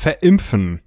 verimpfen.